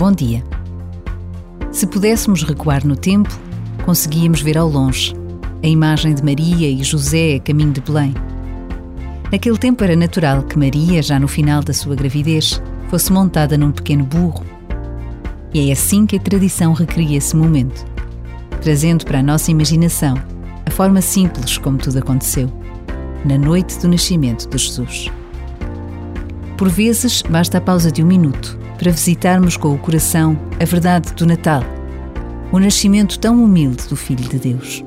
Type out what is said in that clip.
Bom dia. Se pudéssemos recuar no tempo, conseguíamos ver ao longe a imagem de Maria e José a caminho de Belém. Naquele tempo era natural que Maria, já no final da sua gravidez, fosse montada num pequeno burro. E é assim que a tradição recria esse momento, trazendo para a nossa imaginação a forma simples como tudo aconteceu, na noite do nascimento de Jesus. Por vezes, basta a pausa de um minuto para visitarmos com o coração a verdade do Natal, o nascimento tão humilde do Filho de Deus.